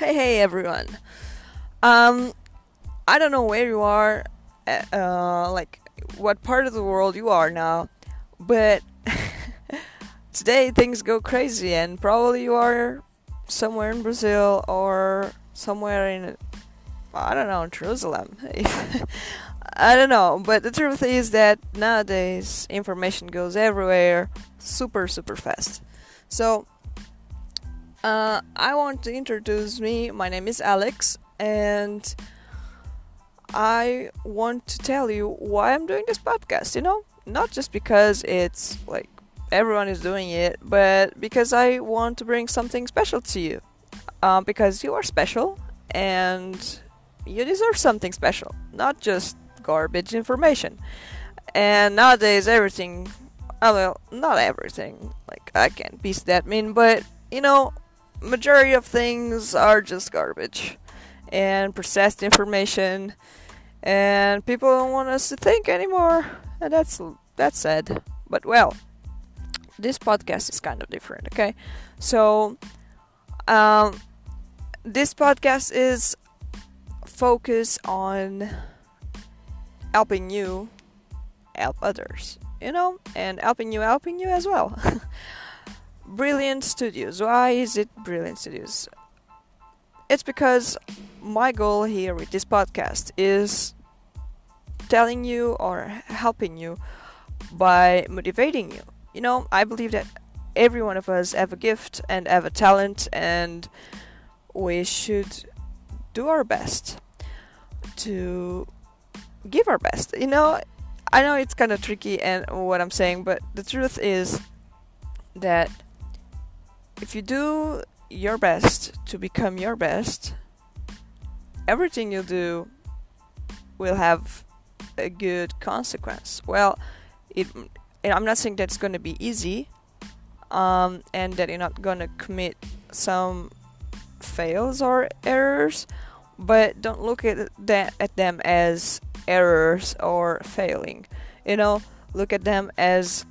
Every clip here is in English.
Hey, hey, everyone. Um, I don't know where you are, uh, uh, like what part of the world you are now, but today things go crazy, and probably you are somewhere in Brazil or somewhere in, I don't know, Jerusalem. I don't know, but the truth is that nowadays information goes everywhere super, super fast. So, uh, I want to introduce me. My name is Alex, and I want to tell you why I'm doing this podcast. You know, not just because it's like everyone is doing it, but because I want to bring something special to you. Uh, because you are special, and you deserve something special, not just garbage information. And nowadays, everything, oh, well, not everything, like I can't be that mean, but you know, majority of things are just garbage and processed information, and people don't want us to think anymore, and that's that's sad. But well, this podcast is kind of different, okay? So, um, this podcast is focused on helping you help others, you know, and helping you helping you as well. Brilliant Studios. Why is it Brilliant Studios? It's because my goal here with this podcast is telling you or helping you by motivating you. You know, I believe that every one of us have a gift and have a talent and we should do our best to give our best. You know, I know it's kind of tricky and what I'm saying, but the truth is that if you do your best to become your best, everything you do will have a good consequence. Well, it I'm not saying that's going to be easy um, and that you're not going to commit some fails or errors, but don't look at that at them as errors or failing. You know, look at them as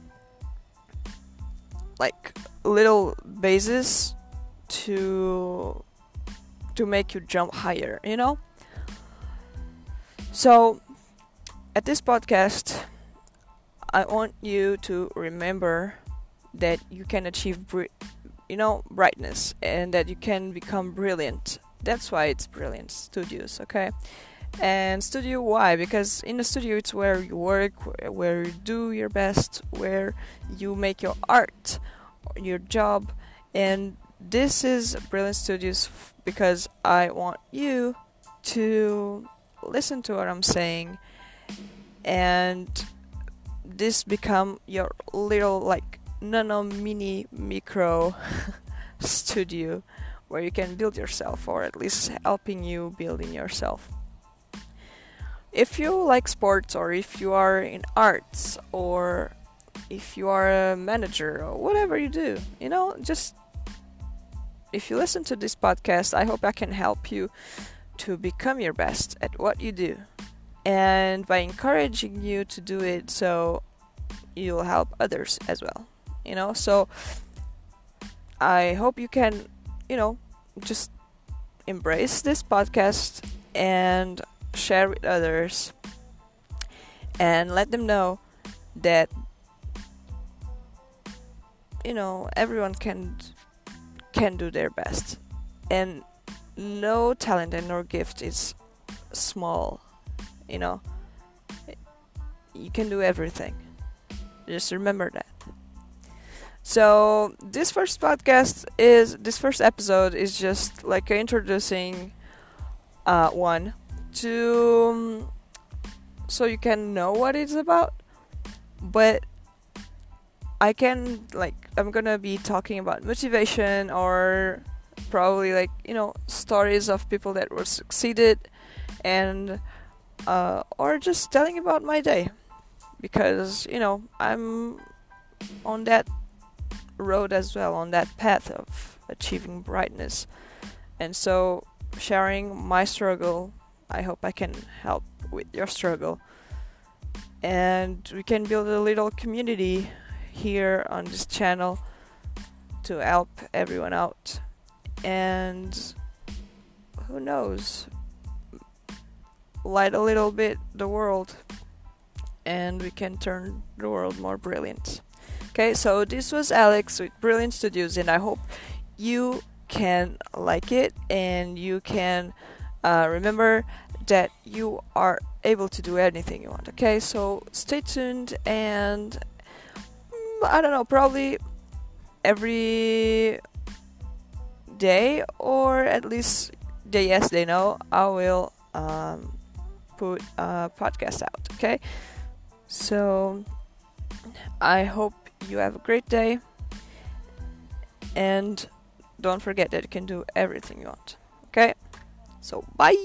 like little bases to to make you jump higher, you know? So at this podcast I want you to remember that you can achieve you know brightness and that you can become brilliant. That's why it's brilliant studios, okay? And studio why? Because in the studio it's where you work, where you do your best, where you make your art, your job, and this is Brilliant Studios because I want you to listen to what I'm saying. And this become your little like nano mini micro studio where you can build yourself or at least helping you building yourself if you like sports or if you are in arts or if you are a manager or whatever you do you know just if you listen to this podcast i hope i can help you to become your best at what you do. And by encouraging you to do it so you'll help others as well you know? So i hope you can you know just embrace this podcast and share with others and let them know that you know everyone can can do their best. And no talent and no gift is small you know. You can do everything. Just remember that. So this first podcast is this first episode is just like introducing uh, one to um, so you can know what it's about but i can like i'm gonna be talking about motivation or probably like you know stories of people that were succeeded and uh, or just telling about my day. Because you know i'm on that road as well on that path of achieving brightness. And so sharing my struggle I hope I can help with your struggle. And we can build a little community here on this channel to help everyone out. And who knows, light a little bit the world and we can turn the world more brilliant. Okay, so this was Alex with Brilliant Studios, and I hope you can like it and you can uh, remember that you are able to do anything you want. Okay, so stay tuned and mm, I don't know, probably every day or at least day yes, they know, I will um, put a podcast out. Okay, so I hope you have a great day and don't forget that you can do everything you want. Okay? So bye.